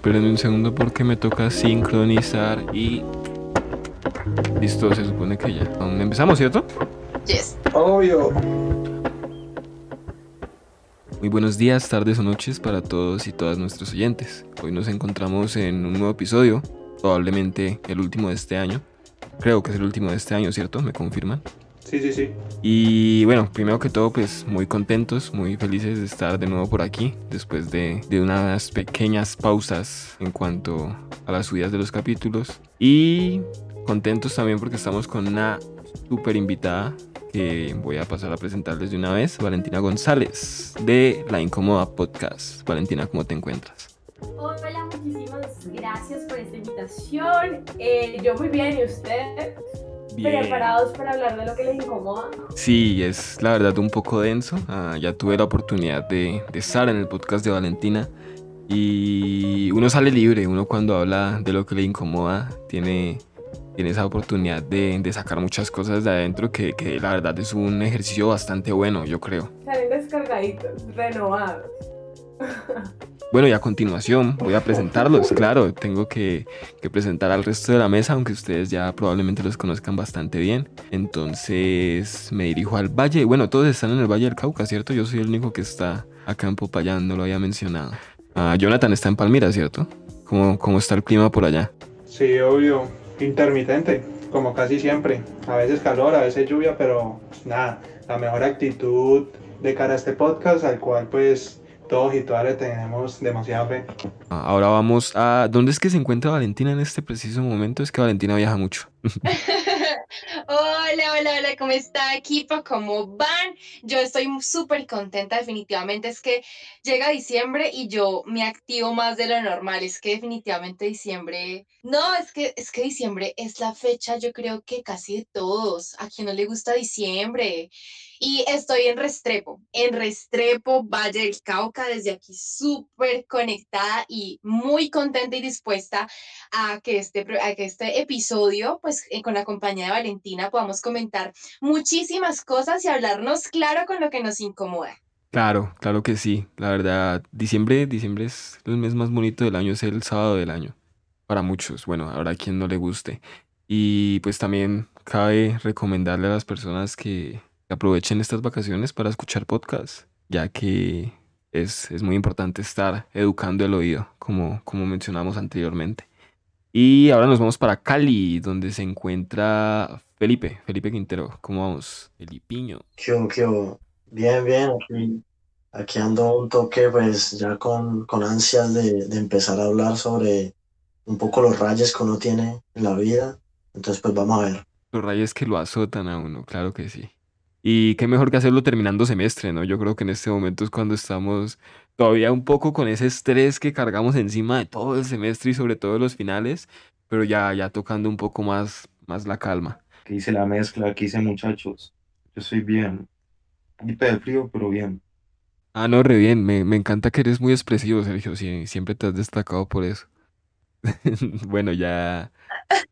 Espérenme un segundo porque me toca sincronizar y... Listo, se supone que ya. Empezamos, ¿cierto? Yes. Obvio. Muy buenos días, tardes o noches para todos y todas nuestros oyentes. Hoy nos encontramos en un nuevo episodio, probablemente el último de este año. Creo que es el último de este año, ¿cierto? ¿Me confirman? Sí, sí, sí. Y bueno, primero que todo, pues muy contentos, muy felices de estar de nuevo por aquí, después de, de unas pequeñas pausas en cuanto a las subidas de los capítulos. Y contentos también porque estamos con una súper invitada que voy a pasar a presentarles de una vez, Valentina González, de La Incómoda Podcast. Valentina, ¿cómo te encuentras? Hola, muchísimas gracias por esta invitación. Eh, yo muy bien, ¿y usted? ¿Preparados para hablar de lo que les incomoda? Sí, es la verdad un poco denso. Ah, ya tuve la oportunidad de, de estar en el podcast de Valentina y uno sale libre, uno cuando habla de lo que le incomoda tiene, tiene esa oportunidad de, de sacar muchas cosas de adentro que, que, la verdad es un ejercicio bastante bueno, yo creo. Salen descargaditos, renovados. Bueno, y a continuación voy a presentarlos. Claro, tengo que, presentar al resto de la mesa, aunque ustedes ya probablemente los conozcan bastante bien. Entonces me dirijo al valle. Bueno, todos están en el Valle del Cauca, ¿cierto? Yo soy el único que está acá en Popayán, no lo había mencionado. Ah, Jonathan está en Palmira, ¿cierto? ¿Cómo, ¿Cómo está el clima por allá? Sí, obvio. Intermitente, como casi siempre. A veces calor, a veces lluvia, pero pues, nada, la mejor actitud de cara a este podcast, al cual pues todos y todas le tenemos demasiada fe. Ahora vamos a... ¿Dónde es que se encuentra Valentina en este preciso momento? Es que Valentina viaja mucho. hola, hola, hola, ¿cómo está equipo? ¿Cómo van? Yo estoy súper contenta, definitivamente. Es que llega diciembre y yo me activo más de lo normal. Es que definitivamente diciembre... No, es que, es que diciembre es la fecha, yo creo que casi de todos. A quien no le gusta diciembre. Y estoy en Restrepo, en Restrepo, Valle del Cauca, desde aquí súper conectada y muy contenta y dispuesta a que este, a que este episodio, pues eh, con la compañía de Valentina, podamos comentar muchísimas cosas y hablarnos claro con lo que nos incomoda. Claro, claro que sí. La verdad, diciembre, diciembre es el mes más bonito del año, es el sábado del año. Para muchos, bueno, habrá quien no le guste. Y pues también cabe recomendarle a las personas que aprovechen estas vacaciones para escuchar podcasts, ya que es, es, muy importante estar educando el oído, como, como mencionamos anteriormente. Y ahora nos vamos para Cali, donde se encuentra Felipe, Felipe Quintero. ¿Cómo vamos? Felipiño. ¿Qué, qué, bien, bien. Aquí, aquí, ando un toque, pues ya con, con ansias de, de empezar a hablar sobre un poco los rayos que uno tiene en la vida. Entonces, pues vamos a ver. Los rayos que lo azotan a uno, claro que sí. Y qué mejor que hacerlo terminando semestre, ¿no? Yo creo que en este momento es cuando estamos todavía un poco con ese estrés que cargamos encima de todo el semestre y sobre todo los finales, pero ya, ya tocando un poco más, más la calma. Que hice la mezcla, que hice muchachos. Yo soy bien. Gripe de frío, pero bien. Ah, no, re bien. Me, me encanta que eres muy expresivo, Sergio. Siempre te has destacado por eso. bueno, ya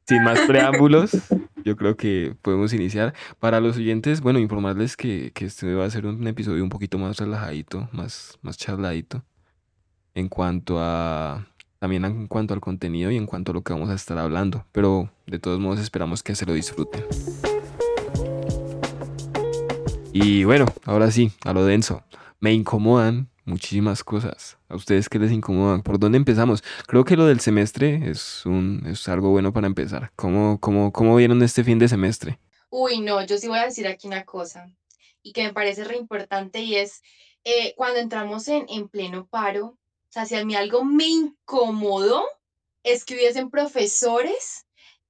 sin más preámbulos, yo creo que podemos iniciar. Para los oyentes, bueno, informarles que, que este va a ser un episodio un poquito más relajadito, más, más charladito. En cuanto a. También en cuanto al contenido y en cuanto a lo que vamos a estar hablando. Pero de todos modos esperamos que se lo disfruten. Y bueno, ahora sí, a lo denso. Me incomodan muchísimas cosas. ¿A ustedes qué les incomodan? ¿Por dónde empezamos? Creo que lo del semestre es, un, es algo bueno para empezar. ¿Cómo, cómo, ¿Cómo vieron este fin de semestre? Uy, no, yo sí voy a decir aquí una cosa y que me parece re importante y es eh, cuando entramos en, en pleno paro, o sea, si a mí algo me incomodó es que hubiesen profesores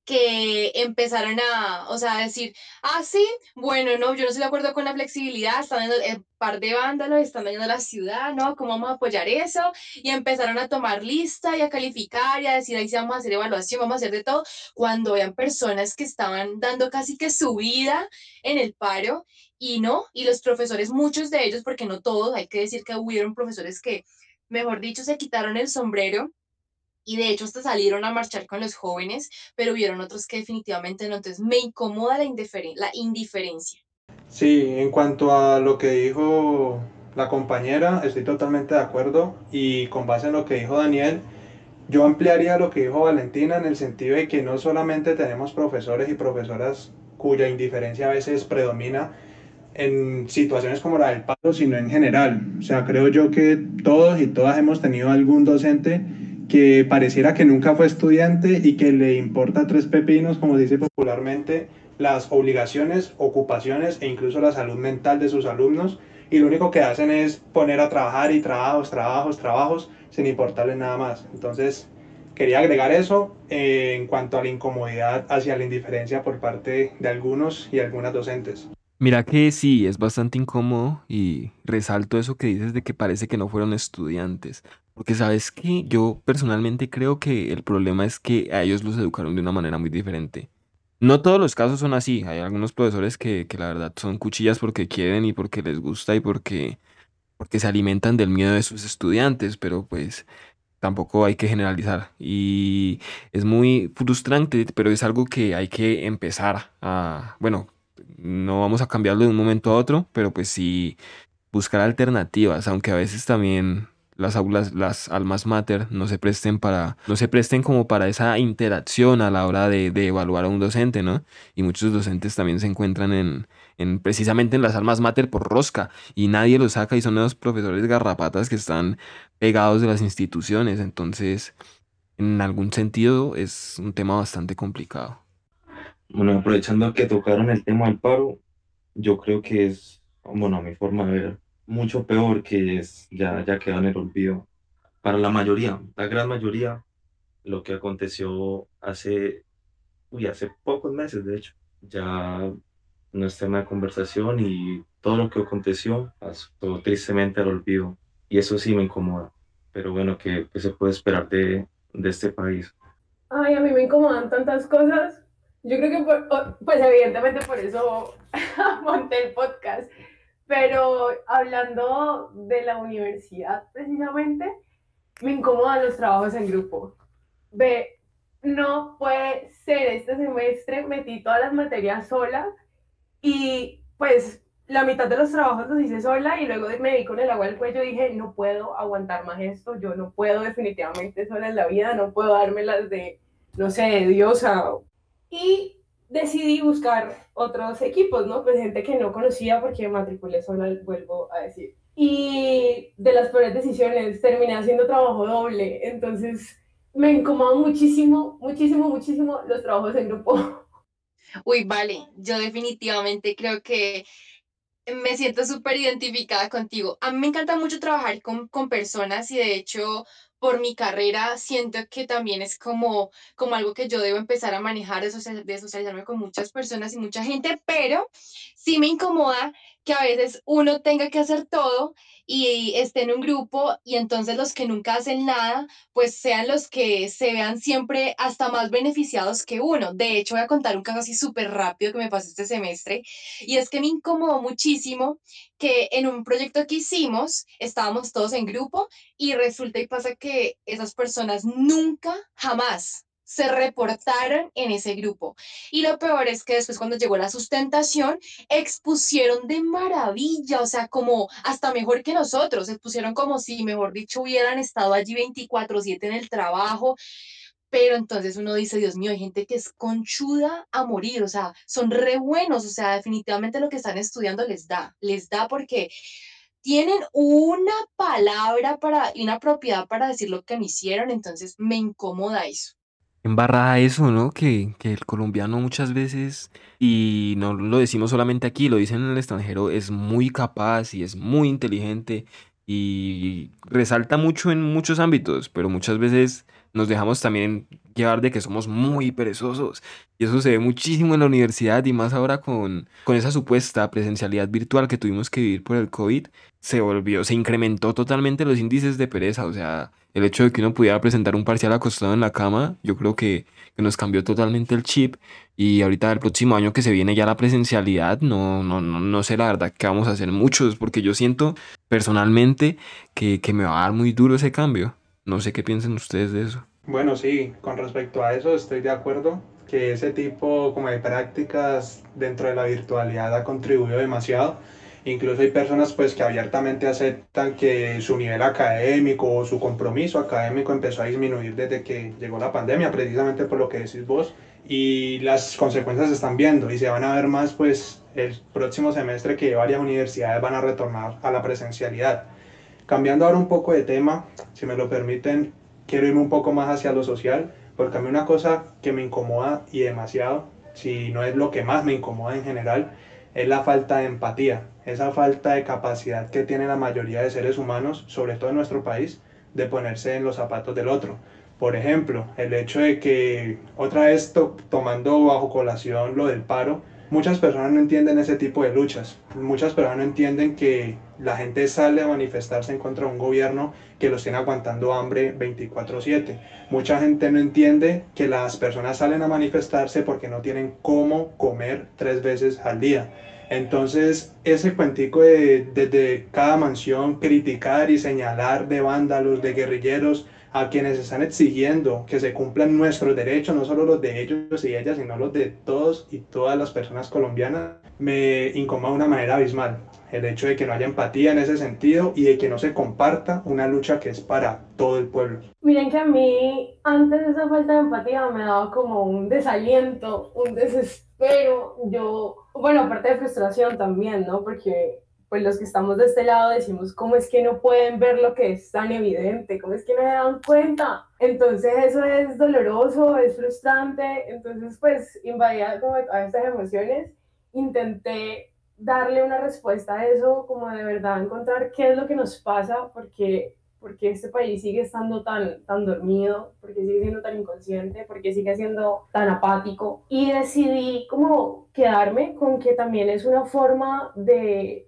que empezaron a, o sea, a decir, ah, sí, bueno, no, yo no estoy de acuerdo con la flexibilidad, están en el par de vándalos, están dañando la ciudad, ¿no? ¿Cómo vamos a apoyar eso? Y empezaron a tomar lista y a calificar y a decir, ahí sí vamos a hacer evaluación, vamos a hacer de todo, cuando habían personas que estaban dando casi que su vida en el paro y no, y los profesores, muchos de ellos, porque no todos, hay que decir que hubieron profesores que, mejor dicho, se quitaron el sombrero y de hecho hasta salieron a marchar con los jóvenes, pero hubieron otros que definitivamente no. Entonces me incomoda la, la indiferencia. Sí, en cuanto a lo que dijo la compañera, estoy totalmente de acuerdo y con base en lo que dijo Daniel, yo ampliaría lo que dijo Valentina en el sentido de que no solamente tenemos profesores y profesoras cuya indiferencia a veces predomina en situaciones como la del paro, sino en general. O sea, creo yo que todos y todas hemos tenido algún docente que pareciera que nunca fue estudiante y que le importa tres pepinos, como dice popularmente, las obligaciones, ocupaciones e incluso la salud mental de sus alumnos y lo único que hacen es poner a trabajar y trabajos, trabajos, trabajos sin importarles nada más. Entonces, quería agregar eso eh, en cuanto a la incomodidad hacia la indiferencia por parte de algunos y algunas docentes. Mira que sí, es bastante incómodo y resalto eso que dices de que parece que no fueron estudiantes. Porque sabes que yo personalmente creo que el problema es que a ellos los educaron de una manera muy diferente. No todos los casos son así. Hay algunos profesores que, que la verdad son cuchillas porque quieren y porque les gusta y porque, porque se alimentan del miedo de sus estudiantes, pero pues tampoco hay que generalizar. Y es muy frustrante, pero es algo que hay que empezar a, bueno, no vamos a cambiarlo de un momento a otro, pero pues sí buscar alternativas, aunque a veces también las aulas, las almas mater no se presten para, no se presten como para esa interacción a la hora de, de evaluar a un docente, ¿no? Y muchos docentes también se encuentran en, en precisamente en las almas mater por rosca y nadie los saca y son los profesores garrapatas que están pegados de las instituciones, entonces en algún sentido es un tema bastante complicado. Bueno, aprovechando que tocaron el tema del paro, yo creo que es, bueno, a mi forma de ver, mucho peor que es, ya, ya quedó en el olvido. Para la mayoría, la gran mayoría, lo que aconteció hace, uy, hace pocos meses, de hecho, ya no es tema de conversación y todo lo que aconteció pasó tristemente al olvido. Y eso sí me incomoda. Pero bueno, ¿qué, qué se puede esperar de, de este país? Ay, a mí me incomodan tantas cosas. Yo creo que, por, pues evidentemente por eso monté el podcast. Pero hablando de la universidad precisamente, me incomodan los trabajos en grupo. Ve, no puede ser, este semestre metí todas las materias sola y pues la mitad de los trabajos los hice sola y luego me di con el agua al cuello y dije, no puedo aguantar más esto, yo no puedo definitivamente sola en la vida, no puedo darme las de, no sé, de diosa. Y decidí buscar otros equipos, ¿no? Pues gente que no conocía porque matriculé sola, vuelvo a decir. Y de las peores decisiones terminé haciendo trabajo doble, entonces me incomodan muchísimo, muchísimo, muchísimo los trabajos en grupo. Uy, vale, yo definitivamente creo que me siento súper identificada contigo. A mí me encanta mucho trabajar con, con personas y de hecho por mi carrera siento que también es como, como algo que yo debo empezar a manejar, de, de socializarme con muchas personas y mucha gente, pero sí me incomoda que a veces uno tenga que hacer todo y esté en un grupo y entonces los que nunca hacen nada, pues sean los que se vean siempre hasta más beneficiados que uno. De hecho, voy a contar un caso así súper rápido que me pasó este semestre y es que me incomodó muchísimo que en un proyecto que hicimos estábamos todos en grupo y resulta y pasa que esas personas nunca, jamás se reportaron en ese grupo. Y lo peor es que después cuando llegó la sustentación, expusieron de maravilla, o sea, como hasta mejor que nosotros, expusieron como si, mejor dicho, hubieran estado allí 24/7 en el trabajo. Pero entonces uno dice, Dios mío, hay gente que es conchuda a morir, o sea, son re buenos, o sea, definitivamente lo que están estudiando les da, les da porque tienen una palabra para y una propiedad para decir lo que me hicieron, entonces me incomoda eso embarrada eso, ¿no? Que, que el colombiano muchas veces, y no lo decimos solamente aquí, lo dicen en el extranjero, es muy capaz y es muy inteligente y resalta mucho en muchos ámbitos, pero muchas veces nos dejamos también llevar de que somos muy perezosos. Y eso se ve muchísimo en la universidad y más ahora con, con esa supuesta presencialidad virtual que tuvimos que vivir por el COVID, se volvió, se incrementó totalmente los índices de pereza. O sea, el hecho de que uno pudiera presentar un parcial acostado en la cama, yo creo que, nos cambió totalmente el chip. Y ahorita el próximo año que se viene ya la presencialidad, no, no, no, no sé la verdad que vamos a hacer muchos, porque yo siento personalmente que, que me va a dar muy duro ese cambio. No sé qué piensan ustedes de eso. Bueno, sí, con respecto a eso estoy de acuerdo que ese tipo como de prácticas dentro de la virtualidad ha contribuido demasiado Incluso hay personas pues que abiertamente aceptan que su nivel académico o su compromiso académico empezó a disminuir desde que llegó la pandemia, precisamente por lo que decís vos. Y las consecuencias se están viendo y se van a ver más pues el próximo semestre que varias universidades van a retornar a la presencialidad. Cambiando ahora un poco de tema, si me lo permiten, quiero irme un poco más hacia lo social, porque a mí una cosa que me incomoda y demasiado, si no es lo que más me incomoda en general, es la falta de empatía, esa falta de capacidad que tiene la mayoría de seres humanos, sobre todo en nuestro país, de ponerse en los zapatos del otro. Por ejemplo, el hecho de que otra vez tomando bajo colación lo del paro, muchas personas no entienden ese tipo de luchas. Muchas personas no entienden que la gente sale a manifestarse en contra de un gobierno que los tiene aguantando hambre 24/7. Mucha gente no entiende que las personas salen a manifestarse porque no tienen cómo comer tres veces al día. Entonces, ese cuentico de desde cada mansión criticar y señalar de vándalos, de guerrilleros, a quienes están exigiendo que se cumplan nuestros derechos, no solo los de ellos y ellas, sino los de todos y todas las personas colombianas, me incomoda de una manera abismal. El hecho de que no haya empatía en ese sentido y de que no se comparta una lucha que es para todo el pueblo. Miren que a mí antes de esa falta de empatía me daba como un desaliento, un desespero. Yo, bueno, aparte de frustración también, ¿no? Porque pues los que estamos de este lado decimos, ¿cómo es que no pueden ver lo que es tan evidente? ¿Cómo es que no se dan cuenta? Entonces eso es doloroso, es frustrante, entonces pues invadía como a estas emociones, intenté darle una respuesta a eso, como de verdad encontrar qué es lo que nos pasa, porque porque este país sigue estando tan, tan dormido, porque sigue siendo tan inconsciente, porque sigue siendo tan apático. Y decidí como quedarme con que también es una forma de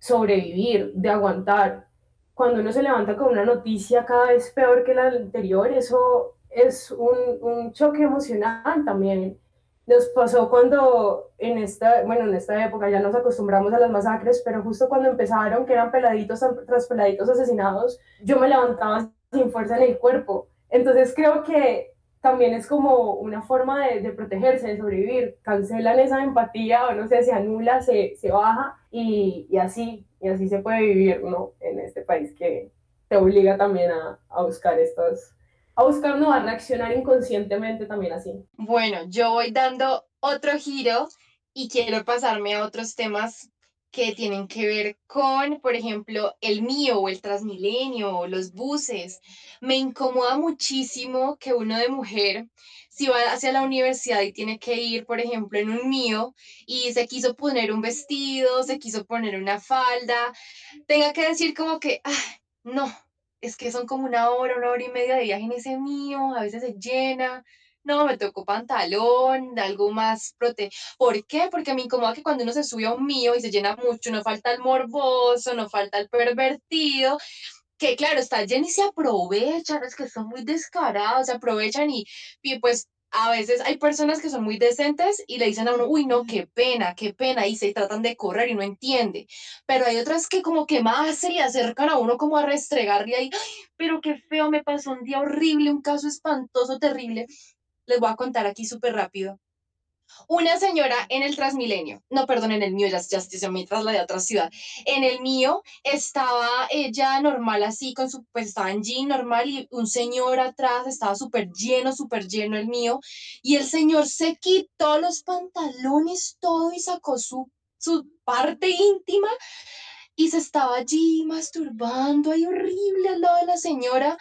sobrevivir, de aguantar. Cuando uno se levanta con una noticia cada vez peor que la anterior, eso es un, un choque emocional también. Nos pasó cuando en esta, bueno, en esta época ya nos acostumbramos a las masacres, pero justo cuando empezaron, que eran peladitos tras peladitos asesinados, yo me levantaba sin fuerza en el cuerpo. Entonces creo que también es como una forma de, protegerse, de sobrevivir. Cancelan esa empatía o no sé, se anula, se, se baja y, y, así, y así se puede vivir, ¿no? En este país que te obliga también a, a buscar estos, a buscar, no, a reaccionar inconscientemente también así. Bueno, yo voy dando otro giro y quiero pasarme a otros temas que tienen que ver con, por ejemplo, el mío o el Transmilenio o los buses. Me incomoda muchísimo que uno de mujer, si va hacia la universidad y tiene que ir, por ejemplo, en un mío y se quiso poner un vestido, se quiso poner una falda, tenga que decir como que, ah, no, es que son como una hora, una hora y media de viaje en ese mío, a veces se llena no, me tocó pantalón, algo más prote. ¿Por qué? Porque me incomoda que cuando uno se sube a un mío y se llena mucho, no falta el morboso, no falta el pervertido, que claro, está lleno y se aprovechan, es que son muy descarados, se aprovechan y, y pues a veces hay personas que son muy decentes y le dicen a uno, uy, no, qué pena, qué pena, y se tratan de correr y no entiende. Pero hay otras que como que más se acercan a uno como a restregarle ahí, pero qué feo, me pasó un día horrible, un caso espantoso, terrible les voy a contar aquí súper rápido. Una señora en el Transmilenio, no, perdón, en el mío, ya, ya, ya me trasladé a otra ciudad. En el mío estaba ella normal así, con su, pues estaba en jean normal y un señor atrás estaba súper lleno, súper lleno el mío. Y el señor se quitó los pantalones, todo y sacó su, su parte íntima y se estaba allí masturbando ahí horrible al lado de la señora.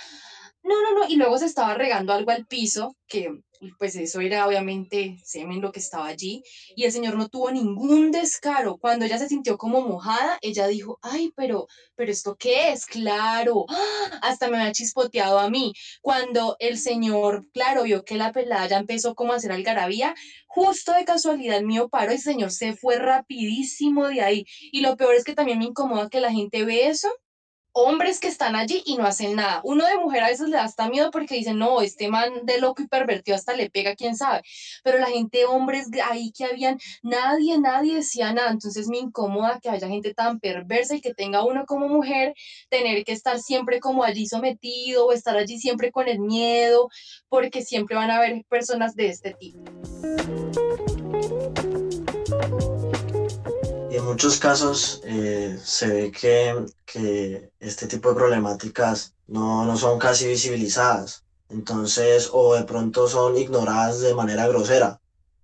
No, no, no, y luego se estaba regando algo al piso, que pues eso era obviamente semen lo que estaba allí, y el señor no tuvo ningún descaro. Cuando ella se sintió como mojada, ella dijo, ay, pero, pero ¿esto qué es? Claro, ¡ah! hasta me había chispoteado a mí. Cuando el señor, claro, vio que la pelada ya empezó como a hacer algarabía, justo de casualidad el mío paró, el señor se fue rapidísimo de ahí. Y lo peor es que también me incomoda que la gente ve eso hombres que están allí y no hacen nada. Uno de mujer a veces le da hasta miedo porque dicen, no, este man de loco y pervertido hasta le pega, quién sabe. Pero la gente, hombres ahí que habían, nadie, nadie decía nada. Entonces me incomoda que haya gente tan perversa y que tenga uno como mujer tener que estar siempre como allí sometido o estar allí siempre con el miedo, porque siempre van a haber personas de este tipo muchos casos eh, se ve que, que, este tipo de problemáticas no, no, son casi visibilizadas, entonces, o de pronto son ignoradas de manera grosera.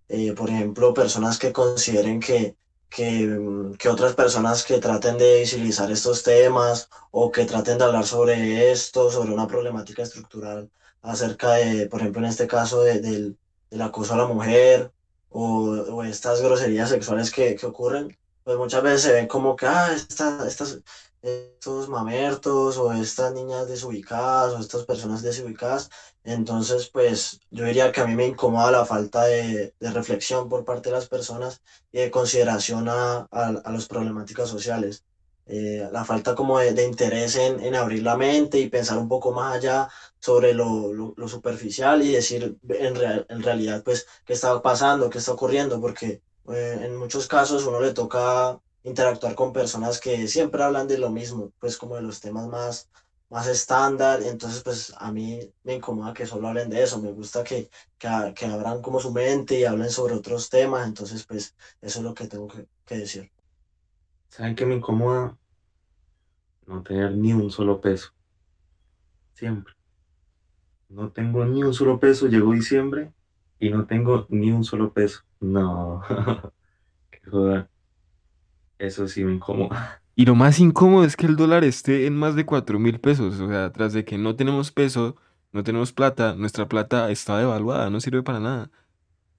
Eh, por ejemplo, personas que consideren que, que, que, otras personas que traten de visibilizar estos temas o que traten de hablar sobre esto, sobre una problemática estructural acerca de, por ejemplo, en este caso de, del, del acoso a la mujer o, o estas groserías sexuales que, que ocurren, pues muchas veces se ven como que, ah, esta, estas, estos mamertos o estas niñas desubicadas o estas personas desubicadas. Entonces, pues yo diría que a mí me incomoda la falta de, de reflexión por parte de las personas y de consideración a, a, a las problemáticas sociales. Eh, la falta como de, de interés en, en, abrir la mente y pensar un poco más allá sobre lo, lo, lo superficial y decir en, real, en realidad, pues, qué está pasando, qué está ocurriendo, porque eh, en muchos casos uno le toca interactuar con personas que siempre hablan de lo mismo, pues como de los temas más, más estándar, entonces pues a mí me incomoda que solo hablen de eso, me gusta que, que, abran como su mente y hablen sobre otros temas, entonces pues eso es lo que tengo que, que decir. ¿Saben qué me incomoda? No tener ni un solo peso. Siempre. No tengo ni un solo peso, llegó diciembre y no tengo ni un solo peso. No, qué joder. Eso sí me incomoda. Y lo más incómodo es que el dólar esté en más de 4 mil pesos. O sea, tras de que no tenemos peso, no tenemos plata, nuestra plata está devaluada, no sirve para nada.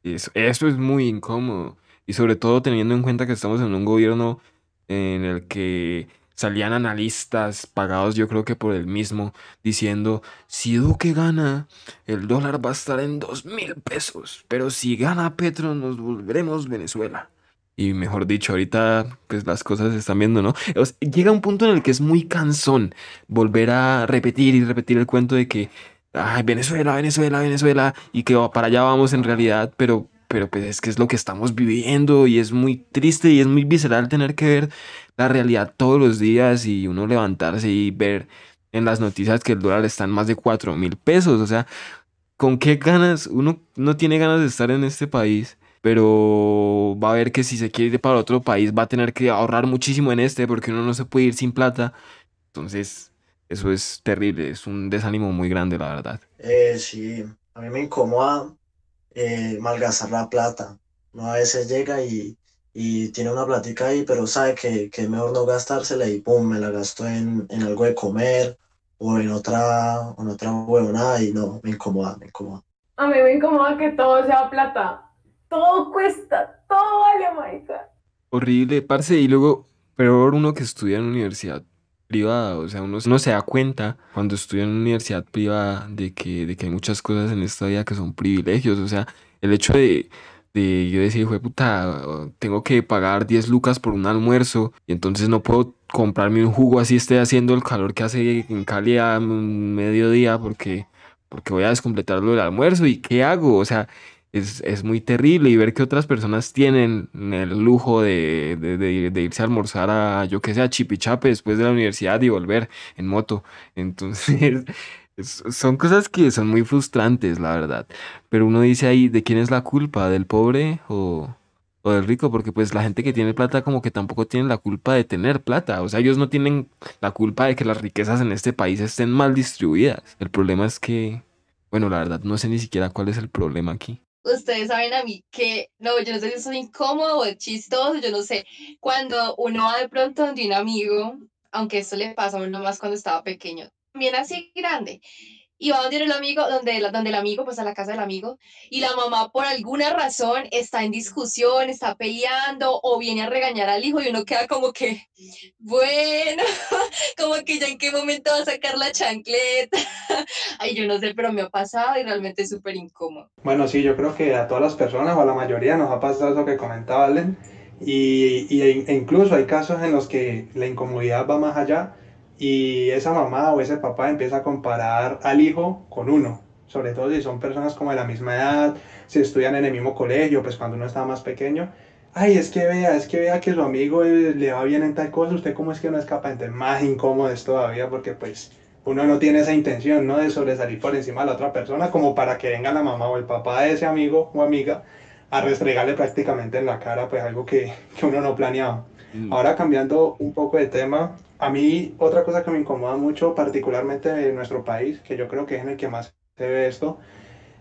Eso, eso es muy incómodo. Y sobre todo teniendo en cuenta que estamos en un gobierno en el que salían analistas pagados yo creo que por el mismo diciendo si Duque gana el dólar va a estar en dos mil pesos pero si gana Petro nos volveremos Venezuela y mejor dicho ahorita pues las cosas se están viendo no llega un punto en el que es muy cansón volver a repetir y repetir el cuento de que ay Venezuela Venezuela Venezuela y que para allá vamos en realidad pero pero pues es que es lo que estamos viviendo y es muy triste y es muy visceral tener que ver la realidad todos los días y uno levantarse y ver en las noticias que el dólar está en más de 4 mil pesos. O sea, ¿con qué ganas? Uno no tiene ganas de estar en este país, pero va a ver que si se quiere ir para otro país va a tener que ahorrar muchísimo en este porque uno no se puede ir sin plata. Entonces, eso es terrible, es un desánimo muy grande, la verdad. Eh, sí, a mí me incomoda eh, malgastar la plata. Uno a veces llega y, y tiene una platica ahí, pero sabe que, que, es mejor no gastársela y pum, me la gasto en, en algo de comer o en otra, en otra huevonada y no, me incomoda, me incomoda. A mí me incomoda que todo sea plata. Todo cuesta, todo vale, marica. Horrible, parce, y luego, peor uno que estudia en universidad privada, o sea, uno no se da cuenta cuando estudia en una universidad privada de que, de que hay muchas cosas en esta vida que son privilegios, o sea, el hecho de, de yo decir, hijo puta, tengo que pagar 10 lucas por un almuerzo y entonces no puedo comprarme un jugo así esté haciendo el calor que hace en Cali a mediodía porque, porque voy a descompletarlo del almuerzo y ¿qué hago? O sea, es, es, muy terrible y ver que otras personas tienen el lujo de, de, irse a almorzar a, yo que sé, a Chipichape después de la universidad y volver en moto. Entonces, es, son cosas que son muy frustrantes, la verdad. Pero uno dice ahí, ¿de quién es la culpa? ¿Del pobre o, o del rico? Porque pues la gente que tiene plata como que tampoco tiene la culpa de tener plata. O sea, ellos no tienen la culpa de que las riquezas en este país estén mal distribuidas. El problema es que, bueno, la verdad no sé ni siquiera cuál es el problema aquí ustedes saben a mí que, no, yo no sé si es incómodo o es chistoso, yo no sé, cuando uno va de pronto donde un amigo, aunque esto le pasa a uno más cuando estaba pequeño, también así grande, y va donde el amigo, donde, donde el amigo, pues a la casa del amigo, y la mamá por alguna razón está en discusión, está peleando o viene a regañar al hijo y uno queda como que, bueno, como que ya en qué momento va a sacar la chancleta. Ay, yo no sé, pero me ha pasado y realmente es súper incómodo. Bueno, sí, yo creo que a todas las personas o a la mayoría nos ha pasado eso que comentaba Allen, y, y e incluso hay casos en los que la incomodidad va más allá y esa mamá o ese papá empieza a comparar al hijo con uno, sobre todo si son personas como de la misma edad, si estudian en el mismo colegio, pues cuando uno estaba más pequeño, ay, es que vea, es que vea que su amigo le va bien en tal cosa, usted cómo es que no es capaz, entonces más incómodo es todavía porque pues uno no tiene esa intención, ¿no? De sobresalir por encima de la otra persona como para que venga la mamá o el papá de ese amigo o amiga a restregarle prácticamente en la cara pues algo que, que uno no planeaba. Mm. Ahora cambiando un poco de tema, a mí otra cosa que me incomoda mucho, particularmente en nuestro país, que yo creo que es en el que más se ve esto,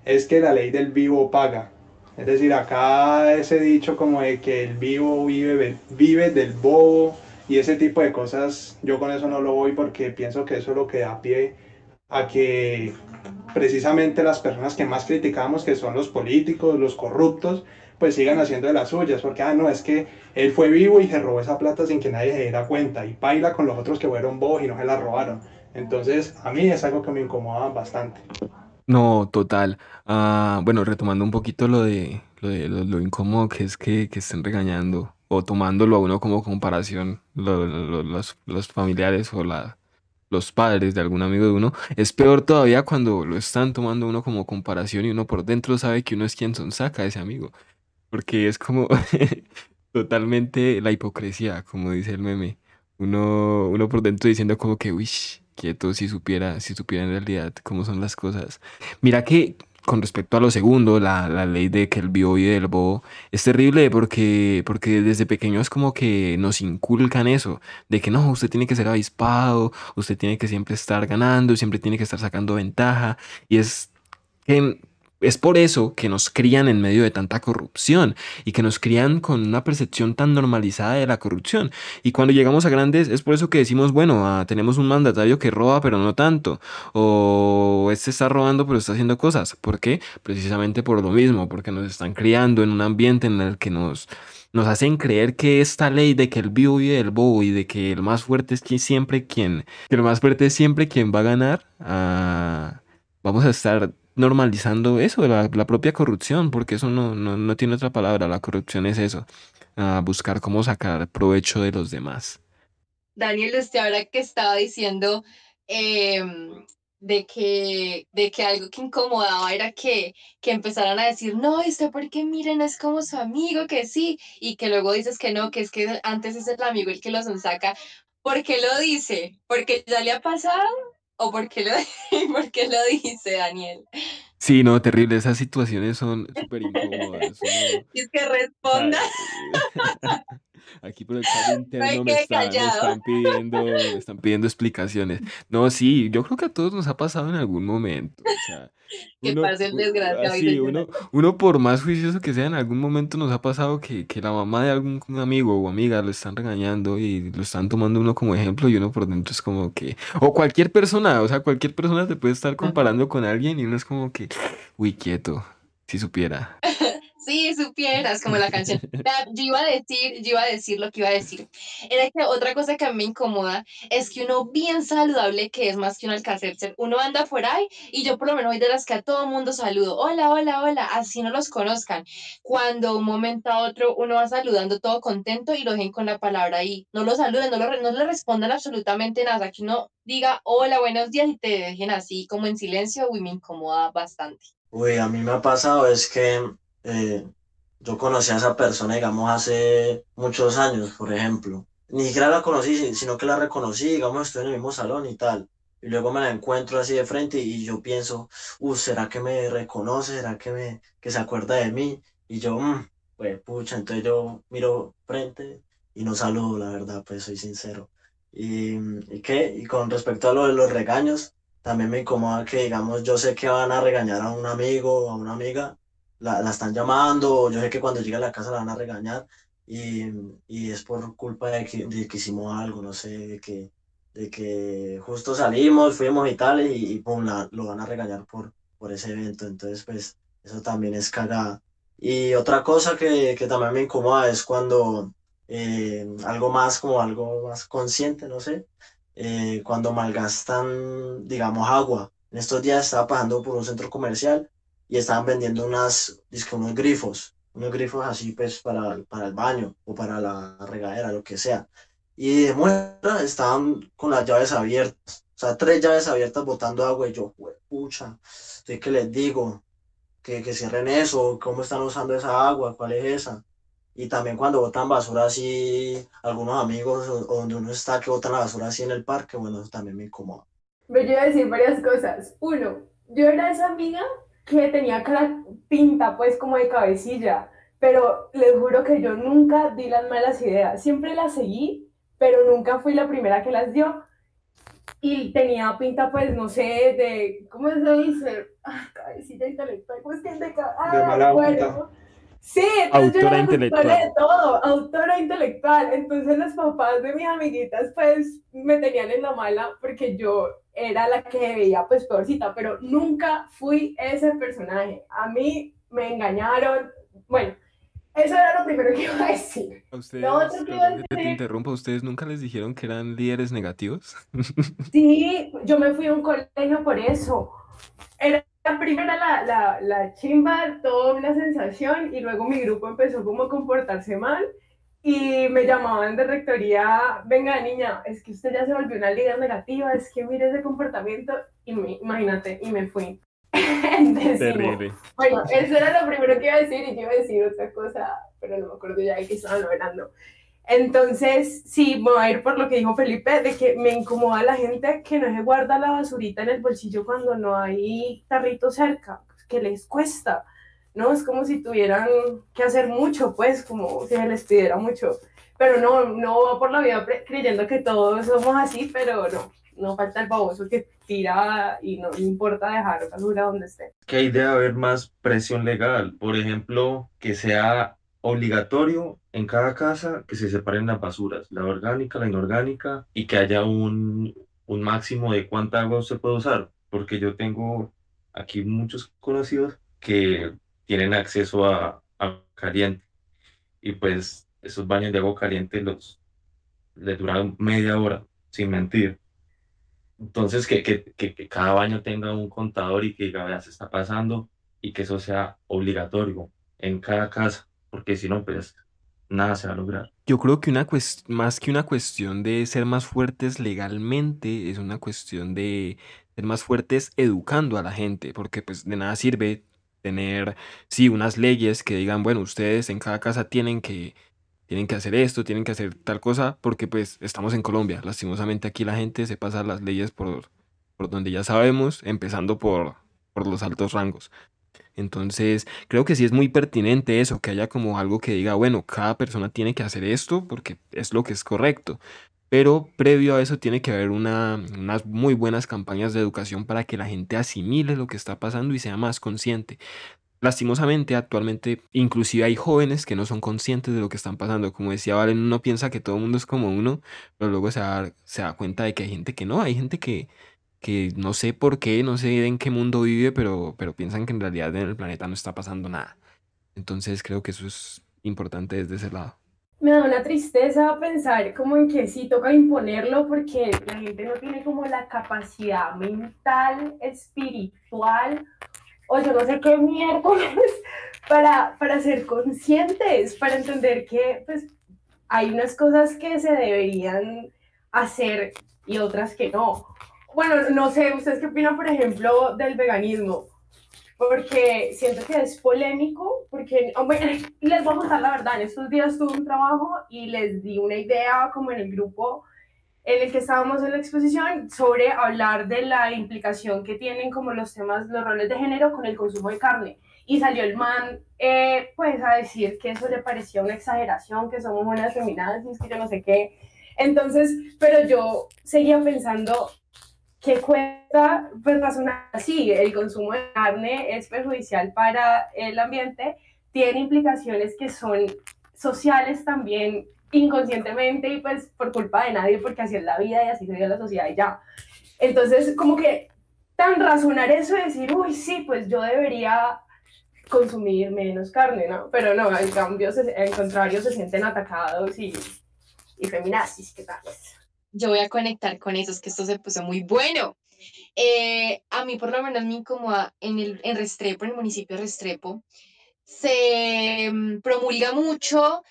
es que la ley del vivo paga. Es decir, acá ese dicho como de que el vivo vive, vive del bobo y ese tipo de cosas, yo con eso no lo voy porque pienso que eso es lo que da pie a que precisamente las personas que más criticamos, que son los políticos, los corruptos, pues sigan haciendo de las suyas, porque, ah, no, es que él fue vivo y se robó esa plata sin que nadie se diera cuenta, y baila con los otros que fueron bobos y no se la robaron. Entonces, a mí es algo que me incomoda bastante. No, total. Ah, bueno, retomando un poquito lo de lo, de, lo, lo incómodo que es que, que estén regañando o tomándolo a uno como comparación lo- lo- los, los familiares o la, los padres de algún amigo de uno, es peor todavía cuando lo están tomando uno como comparación y uno por dentro sabe que uno es quien son saca a ese amigo. Porque es como totalmente la hipocresía, como dice el meme. Uno, uno por dentro diciendo como que, uy, quieto, si supiera, si supiera en realidad cómo son las cosas. Mira que con respecto a lo segundo, la, la ley de que el vivo vive del bobo, es terrible porque, porque desde pequeños como que nos inculcan eso, de que no, usted tiene que ser avispado, usted tiene que siempre estar ganando, siempre tiene que estar sacando ventaja, y es que es por eso que nos crían en medio de tanta corrupción y que nos crían con una percepción tan normalizada de la corrupción. Y cuando llegamos a grandes es por eso que decimos, bueno, ah, tenemos un mandatario que roba pero no tanto, o este está robando pero está haciendo cosas. ¿Por qué? Precisamente por lo mismo, porque nos están criando en un ambiente en el que nos... Nos hacen creer que esta ley de que el vivo vive del bobo y de que el más fuerte es quien siempre quien, que el más fuerte es siempre quien va a ganar, ah, vamos a estar normalizando eso, la, propia corrupción, porque eso no, no, no tiene otra palabra, la corrupción es eso, ah, buscar cómo sacar provecho de los demás. Daniel, usted ahora que estaba diciendo em, de que, de que algo que incomodaba era que, que empezaran a decir, no, ¿esto porque miren, es como su amigo, que sí, y que luego dices que no, que es que antes es el amigo el que los saca. ¿Por qué lo dice? ¿Porque ya le ha pasado? ¿O por qué lo, por qué lo dice, Daniel? Sí, no, terrible, esas situaciones son súper incómodas. es que responda, eh, aquí por el chat no interno me, que está- me están pidiendo, me están pidiendo explicaciones. No, sí, yo creo que a todos nos ha pasado en algún momento. O sea, Que uno, pase el u- desgraciado y así, de uno, uno por más juicioso que sea, en algún momento nos ha pasado que, que la mamá de algún amigo o amiga lo están regañando y lo están tomando uno como ejemplo y uno por dentro es como que, o cualquier persona, o sea, cualquier persona te puede estar comparando con alguien y uno es como que, uy, quieto, si supiera. Sí, supieras, como la canción. Yo iba a decir, yo iba a decir lo que iba a decir. Era que otra cosa que a mí me incomoda es que uno bien saludable, que es más que un alcacelser, uno anda por ahí y yo por lo menos soy de las que a todo mundo saludo. Hola, hola, hola, así no los conozcan. Cuando un momento a otro uno va saludando todo contento y lo dejen con la palabra ahí. No lo saluden, no, lo, no le respondan absolutamente nada. Que uno diga hola, buenos días y te dejen así como en silencio, uy, me incomoda bastante. Uy, a mí me ha pasado es que eh, yo conocí a esa persona, digamos, hace muchos años, por ejemplo. Ni siquiera la conocí, si- sino que la reconocí, digamos, estoy en el mismo salón y tal. Y luego me la encuentro así de frente y yo pienso, uh, ¿será que me reconoce? ¿Será que me, que se acuerda de mí? Y yo, mmm, pues pucha, entonces yo miro frente y no saludo, la verdad, pues soy sincero. ¿Y, ¿y qué? Y con respecto a lo de los regaños, también me incomoda que, digamos, yo sé que van a regañar a un amigo o a una amiga, la, la están llamando, yo sé que cuando llegue a la casa la van a regañar, y, y es por culpa de que, de que hicimos algo, no sé, de que, de que justo salimos, fuimos y tal, y, y pum, la- lo van a regañar por, por ese evento, entonces, pues, eso también es cagada. Y otra cosa que, que también me incomoda es cuando eh, algo más, como algo más consciente, no sé eh, cuando malgastan, digamos, agua. En estos días estaba pasando por un centro comercial y estaban vendiendo unas, dizque unos grifos, unos grifos así pues para, para el baño o para la regadera, lo que sea. Y de muestra estaban con las llaves abiertas, o sea, tres llaves abiertas botando agua y yo, pucha, ¿de qué les digo? Que, que cierren eso, cómo están usando esa agua, cuál es esa. Y también cuando botan basura así, algunos amigos o, donde uno está que botan la basura así en el parque, bueno, eso también me incomoda. Yo iba a decir varias cosas. Uno, yo era esa amiga que tenía cara pinta pues como de cabecilla. pero les juro que yo nunca di las malas ideas, siempre las seguí, pero nunca fui la primera que las dio. Y tenía pinta, pues, no sé, de, ¿cómo se dice? Ah, cabecilla intelectual, cuestión de... Ah, de mala bueno. Sí, entonces autora yo intelectual. de todo, autora intelectual. Entonces los papás de mis amiguitas pues me tenían en la mala porque yo era la que veía pues peorcita, pero nunca fui ese personaje. A mí me engañaron. Bueno, eso era lo primero que iba a decir. ¿A ustedes, lo otro que iba a decir, te interrumpo, ¿ustedes nunca les dijeron que eran líderes negativos? Sí, yo me fui a un colegio por eso. Era primera la, la, la chimba, toda una sensación, y luego mi grupo empezó como a comportarse mal y me llamaban de rectoría, venga niña, es que usted ya se volvió una líder negativa, es que mire ese comportamiento, y me, imagínate, y me fui. Terrible. Bueno, eso era lo primero que iba a decir y yo iba a decir otra cosa, pero no me acuerdo ya de qué estaban hablando. Entonces, sí, voy a ir por lo que dijo Felipe, de que me incomoda la gente que no se guarda la basurita en el bolsillo cuando no hay tarrito cerca, que les cuesta, ¿no? Es como si tuvieran que hacer mucho, pues, como si se les pidiera mucho. Pero no, no va por la vida creyendo que todos somos así, pero no, no falta el baboso que tira y no importa dejar basura donde esté. Que hay de haber más presión legal, por ejemplo, que sea obligatorio en cada casa que se separen las basuras, la orgánica, la inorgánica, y que haya un, un máximo de cuánta agua se puede usar, porque yo tengo aquí muchos conocidos que tienen acceso a agua caliente, y pues esos baños de agua caliente los les duran media hora, sin mentir. Entonces, que, que, que, cada baño tenga un contador y que diga, se está pasando, y que eso sea obligatorio en cada casa porque si no, pues nada se va a lograr. Yo creo que una más que una cuestión de ser más fuertes legalmente, es una cuestión de ser más fuertes educando a la gente, porque pues de nada sirve tener, sí, unas leyes que digan, bueno, ustedes en cada casa tienen que, tienen que hacer esto, tienen que hacer tal cosa, porque pues estamos en Colombia. Lastimosamente aquí la gente se pasa las leyes por, por donde ya sabemos, empezando por, por los altos rangos. Entonces, creo que sí es muy pertinente eso, que haya como algo que diga, bueno, cada persona tiene que hacer esto porque es lo que es correcto. Pero previo a eso tiene que haber una, unas muy buenas campañas de educación para que la gente asimile lo que está pasando y sea más consciente. Lastimosamente, actualmente, inclusive hay jóvenes que no son conscientes de lo que están pasando. Como decía Valen, uno piensa que todo el mundo es como uno, pero luego se da, se da cuenta de que hay gente que no, hay gente que, que no sé por qué, no sé en qué mundo vive, pero, pero piensan que en realidad en el planeta no está pasando nada. Entonces creo que eso es importante desde ese lado. Me da una tristeza pensar como en que sí toca imponerlo porque la gente no tiene como la capacidad mental, espiritual, o yo no sé qué miércoles, para, para ser conscientes, para entender que pues hay unas cosas que se deberían hacer y otras que no bueno, no sé, ¿ustedes qué opinan, por ejemplo, del veganismo? Porque siento que es polémico, porque les voy a contar la verdad, en estos días tuve un trabajo y les di una idea como en el grupo en el que estábamos en la exposición sobre hablar de la implicación que tienen como los temas, los roles de género con el consumo de carne. Y salió el man, eh, pues, a decir que eso le parecía una exageración, que somos unas feminazis, que yo no sé qué. Entonces, pero yo seguía pensando, que cuesta pues razonar así, el consumo de carne es perjudicial para el ambiente, tiene implicaciones que son sociales también inconscientemente y pues por culpa de nadie, porque así es la vida y así se dio la sociedad y ya. Entonces, como que tan razonar eso y decir, uy, sí, pues yo debería consumir menos carne, ¿no? Pero no, en cambio, en contrario, se sienten atacados y, y feminazis, ¿qué tal? Yo voy a conectar con eso, es que esto se puso muy bueno. Eh, a mí por lo menos me incomoda en, el, en Restrepo, en el municipio de Restrepo, se mm, promulga mucho,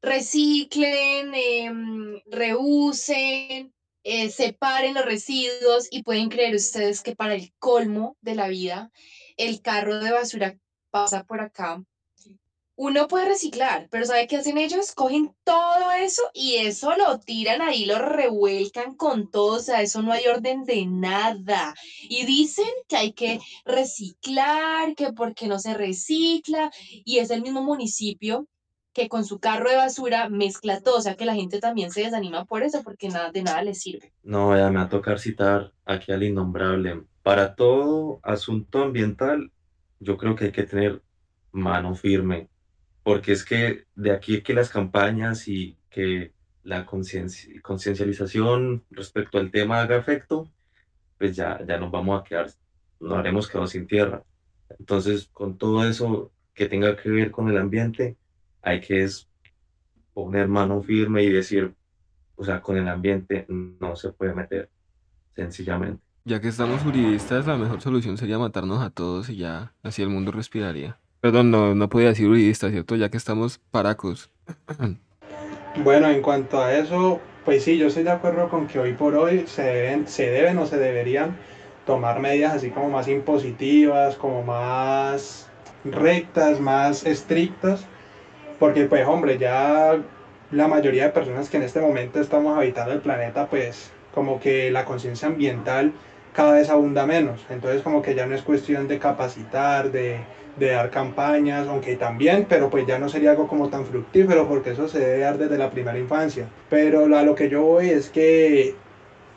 reciclen, reusen, eh, separen los residuos y pueden creer ustedes que para el colmo de la vida, el carro de basura pasa por acá uno puede reciclar, pero ¿sabe qué hacen ellos? Cogen todo eso y eso lo tiran ahí, lo revuelcan con todo, o sea, eso no hay orden de nada. Y dicen que hay que reciclar, que porque no se recicla, y es el mismo municipio que con su carro de basura mezcla todo, o sea que la gente también se desanima por eso, porque nada, de nada le sirve. No, ya me va a tocar citar aquí al innombrable. Para todo asunto ambiental, yo creo que hay que tener mano firme, porque es que de aquí que las campañas y que la conciencialización respecto al tema haga efecto, pues ya, ya nos vamos a quedar, no haremos quedado sin tierra. Entonces, con todo eso que tenga que ver con el ambiente, hay que poner mano firme y decir, o sea, con el ambiente no se puede meter, sencillamente. Ya que estamos juridistas, la mejor solución sería matarnos a todos y ya así el mundo respiraría. Perdón, no, no podía decir juridista, ¿cierto? Ya que estamos paracos. Bueno, en cuanto a eso, pues sí, yo estoy de acuerdo con que hoy por hoy se deben, se deben o se deberían tomar medidas así como más impositivas, como más rectas, más estrictas porque pues hombre, ya la mayoría de personas que en este momento estamos habitando el planeta, pues como que la conciencia ambiental cada vez abunda menos. Entonces como que ya no es cuestión de capacitar, de, de, dar campañas, aunque también, pero pues ya no sería algo como tan fructífero porque eso se debe dar desde la primera infancia. Pero a lo que yo voy es que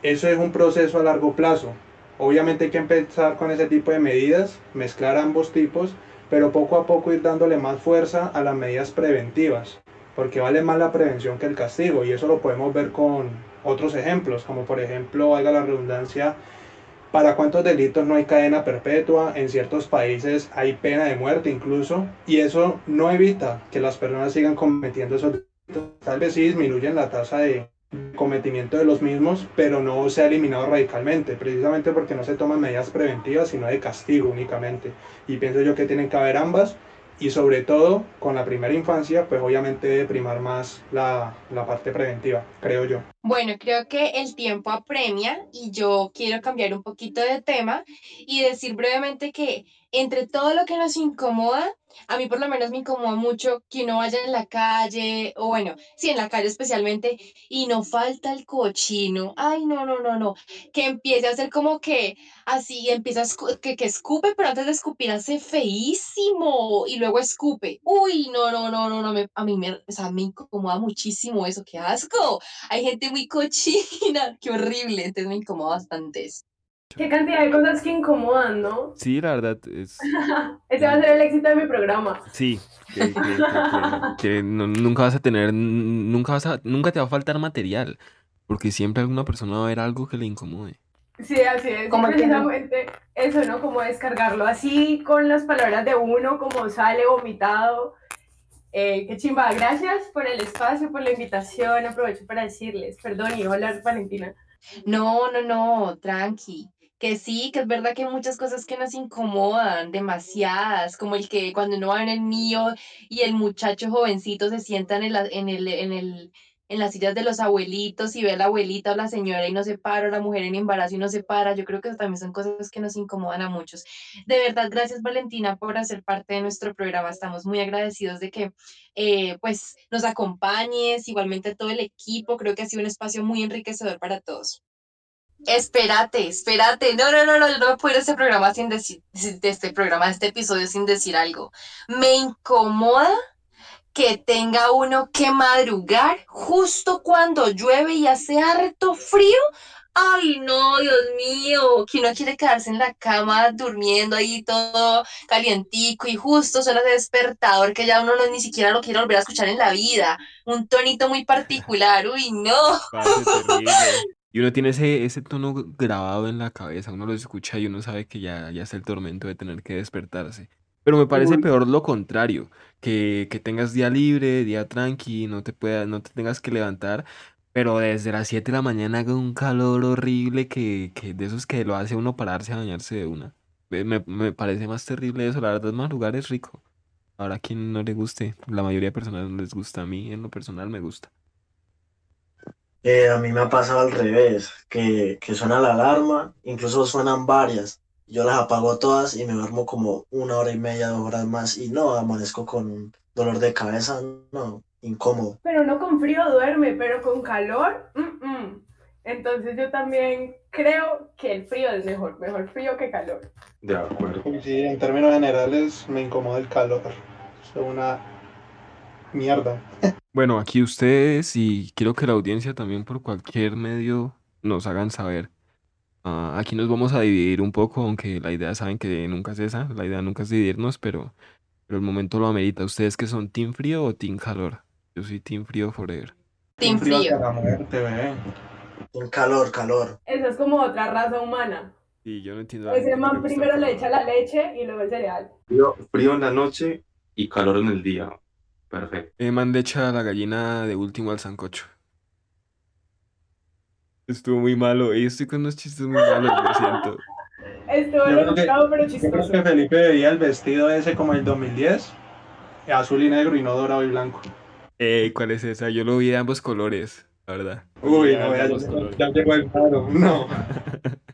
eso es un proceso a largo plazo. Obviamente hay que empezar con ese tipo de medidas, mezclar ambos tipos pero poco a poco ir dándole más fuerza a las medidas preventivas, porque vale más la prevención que el castigo, y eso lo podemos ver con otros ejemplos, como por ejemplo, haga la redundancia, para cuántos delitos no hay cadena perpetua, en ciertos países hay pena de muerte incluso, y eso no evita que las personas sigan cometiendo esos delitos, tal vez sí disminuyen la tasa de cometimiento de los mismos, pero no se ha eliminado radicalmente, precisamente porque no se toman medidas preventivas, sino de castigo únicamente. Y pienso yo que tienen que haber ambas, y sobre todo con la primera infancia, pues obviamente debe primar más la, la, parte preventiva, creo yo. Bueno, creo que el tiempo apremia y yo quiero cambiar un poquito de tema y decir brevemente que entre todo lo que nos incomoda, a mí por lo menos me incomoda mucho que uno vaya en la calle, o bueno, sí, en la calle especialmente, y no falta el cochino. Ay, no, no, no, no. Que empiece a hacer como que así, empieza a que, que escupe, pero antes de escupir hace feísimo y luego escupe. Uy, no, no, no, no, no, me, a mí me, o sea, me incomoda muchísimo eso, qué asco. Hay gente muy cochina, qué horrible, entonces me incomoda bastante eso. Qué cantidad de cosas que incomodan, ¿no? Sí, la verdad es... Ese va a ser el éxito de mi programa. Sí, que, que, nunca vas a tener, nunca vas a, nunca te va a faltar material, porque siempre alguna persona va a ver algo que le incomode. Sí, así es. Como precisamente eso, ¿no? Como descargarlo así con las palabras de uno, como sale vomitado. Eh, qué chimba, gracias por el espacio, por la invitación. Aprovecho para decirles, perdón, iba a hablar Valentina. No, no, no, tranqui que sí, que es verdad que hay muchas cosas que nos incomodan, demasiadas, como el que cuando uno va en el mío y el muchacho jovencito se sienta en el, en el, en el, en las sillas de los abuelitos y ve a la abuelita o la señora y no se para, o la mujer en embarazo y no se para, yo creo que también son cosas que nos incomodan a muchos. De verdad, gracias Valentina por hacer parte de nuestro programa, estamos muy agradecidos de que eh, pues nos acompañes, igualmente todo el equipo, creo que ha sido un espacio muy enriquecedor para todos. Espérate, espérate. No, no, no, no, no me puedo ir a este programa sin decir, de este programa, de este episodio sin decir algo. Me incomoda que tenga uno que madrugar justo cuando llueve y hace harto frío. Ay, no, Dios mío, que uno quiere quedarse en la cama durmiendo ahí todo calientico y justo suena ese despertador que ya uno no, ni siquiera lo quiere volver a escuchar en la vida. Un tonito muy particular, uy, no. Y uno tiene ese, ese tono grabado en la cabeza, uno lo escucha y uno sabe que ya, ya es el tormento de tener que despertarse. Pero me parece peor lo contrario, que, que tengas día libre, día tranqui, no te puedas, no te tengas que levantar, pero desde las 7 de la mañana haga un calor horrible que, que de esos que lo hace uno pararse a bañarse de una. Me, me parece más terrible eso, la verdad, más lugar es rico. Ahora a quien no le guste, la mayoría de personas no les gusta, a mí en lo personal me gusta. Eh, a mí me ha pasado al revés, que, que suena la alarma, incluso suenan varias. Yo las apago todas y me duermo como una hora y media, dos horas más y no amanezco con un dolor de cabeza, no, incómodo. Pero no con frío duerme, pero con calor, mm, mm. Entonces yo también creo que el frío es mejor, mejor frío que calor. De acuerdo. Sí, en términos generales me incomoda el calor. Es una mierda. Bueno, aquí ustedes y quiero que la audiencia también por cualquier medio nos hagan saber. Ah, aquí nos vamos a dividir un poco, aunque la idea saben que nunca es esa, la idea nunca es dividirnos, pero, pero el momento lo amerita. ¿Ustedes que son team frío o team calor? Yo soy team frío forever. Team frío frío. hasta la muerte, bebé. Un calor, calor. Esa es como otra raza humana. Sí, yo no entiendo. Ese man primero le echa la leche y luego el cereal. Frío, frío en la noche y calor en el día. Perfecto. Eh, man le echa la gallina de último al sancocho. Estuvo muy malo. Y estoy con unos chistes muy malos, lo siento. Estuvo Yo creo que- rebuscado pero Yo creo chistoso. que Felipe veía el vestido ese como el 2010, azul y negro y no dorado y blanco. Eh, ¿cuál es esa? Yo lo vi de ambos colores, la verdad. Uy, Ya, no, ya, colores. ya llegó el paro. No.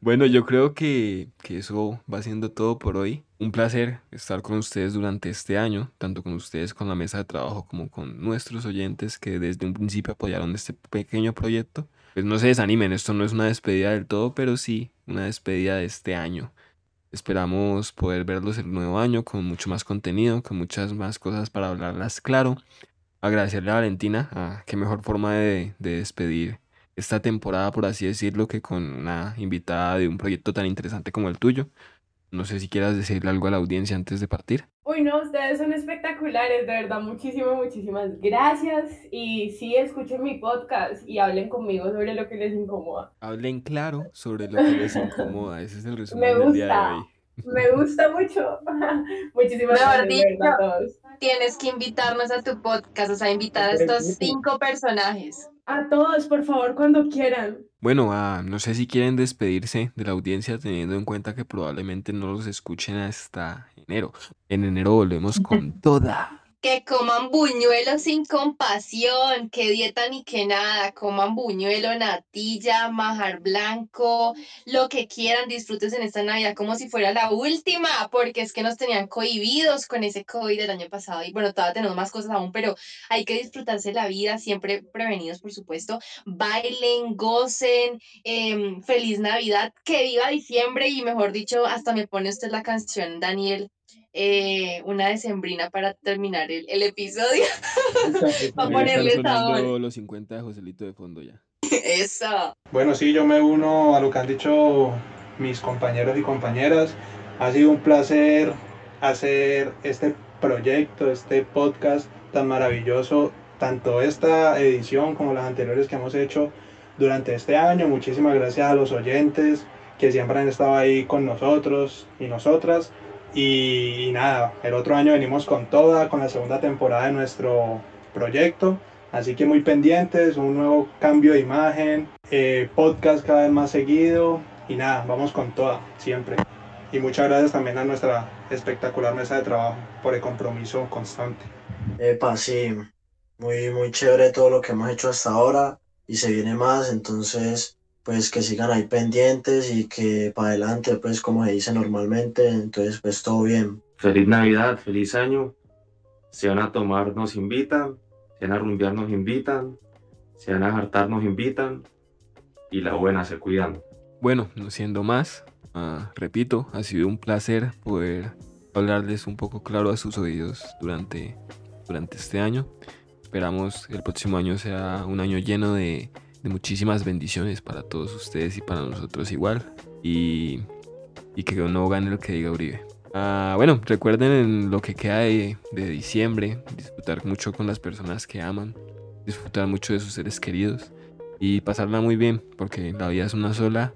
Bueno, yo creo que, que eso va siendo todo por hoy. Un placer estar con ustedes durante este año, tanto con ustedes con la mesa de trabajo como con nuestros oyentes que desde un principio apoyaron este pequeño proyecto. Pues no se desanimen, esto no es una despedida del todo, pero sí una despedida de este año. Esperamos poder verlos el nuevo año con mucho más contenido, con muchas más cosas para hablarlas claro. Agradecerle a Valentina, qué mejor forma de, de despedir esta temporada, por así decirlo, que con una invitada de un proyecto tan interesante como el tuyo. No sé si quieras decirle algo a la audiencia antes de partir. Uy, no, ustedes son espectaculares, de verdad, muchísimas, muchísimas gracias. Y sí, escuchen mi podcast y hablen conmigo sobre lo que les incomoda. Hablen claro sobre lo que les incomoda. Ese es el resumen Me del día de hoy. Me gusta mucho. Muchísimas Mejor gracias, a todos. Tienes que invitarnos a tu podcast, o sea, invitar a estos cinco personajes. A todos, por favor, cuando quieran. Bueno, ah, no sé si quieren despedirse de la audiencia teniendo en cuenta que probablemente no los escuchen hasta enero. En enero volvemos con toda. Que coman buñuelos sin compasión, que dieta ni que nada, coman buñuelo, natilla, majar blanco, lo que quieran, disfrutes en esta Navidad como si fuera la última, porque es que nos tenían cohibidos con ese COVID del año pasado y bueno, todavía tenemos más cosas aún, pero hay que disfrutarse la vida, siempre prevenidos, por supuesto. Bailen, gocen, em, feliz Navidad, que viva diciembre y mejor dicho, hasta me pone usted la canción, Daniel eh, una decembrina para terminar el, el episodio. Va a Ahí ponerle sabor. los 50 de Joselito de fondo ya. Eso. Bueno, sí, yo me uno a lo que han dicho mis compañeros y compañeras. Ha sido un placer hacer este proyecto, este podcast tan maravilloso, tanto esta edición como las anteriores que hemos hecho durante este año. Muchísimas gracias a los oyentes que siempre han estado ahí con nosotros y nosotras. Y, y nada, el otro año venimos con toda, con la segunda temporada de nuestro proyecto. Así que muy pendientes, un nuevo cambio de imagen, eh, podcast cada vez más seguido y nada, vamos con toda, siempre. Y muchas gracias también a nuestra espectacular mesa de trabajo por el compromiso constante. Epa, sí, muy, muy chévere todo lo que hemos hecho hasta ahora y se viene más, entonces pues que sigan ahí pendientes y que para adelante, pues como se dice normalmente, entonces pues todo bien. Feliz Navidad, feliz año. Si van a tomar, nos invitan. Si van a rumbear, nos invitan. Si van a hartar, nos invitan. Y la buena, se cuidan. Bueno, no siendo más, ah, repito, ha sido un placer poder hablarles un poco claro a sus oídos durante, durante este año. Esperamos que el próximo año sea un año lleno de, de muchísimas bendiciones para todos ustedes y para nosotros igual. Y, y que no gane lo que diga Uribe. Ah, bueno, recuerden en lo que queda de, de diciembre, disfrutar mucho con las personas que aman, disfrutar mucho de sus seres queridos y pasarla muy bien, porque la vida es una sola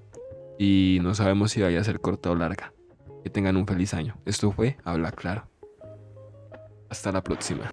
y no sabemos si vaya a ser corta o larga. Que tengan un feliz año. Esto fue Habla Claro. Hasta la próxima.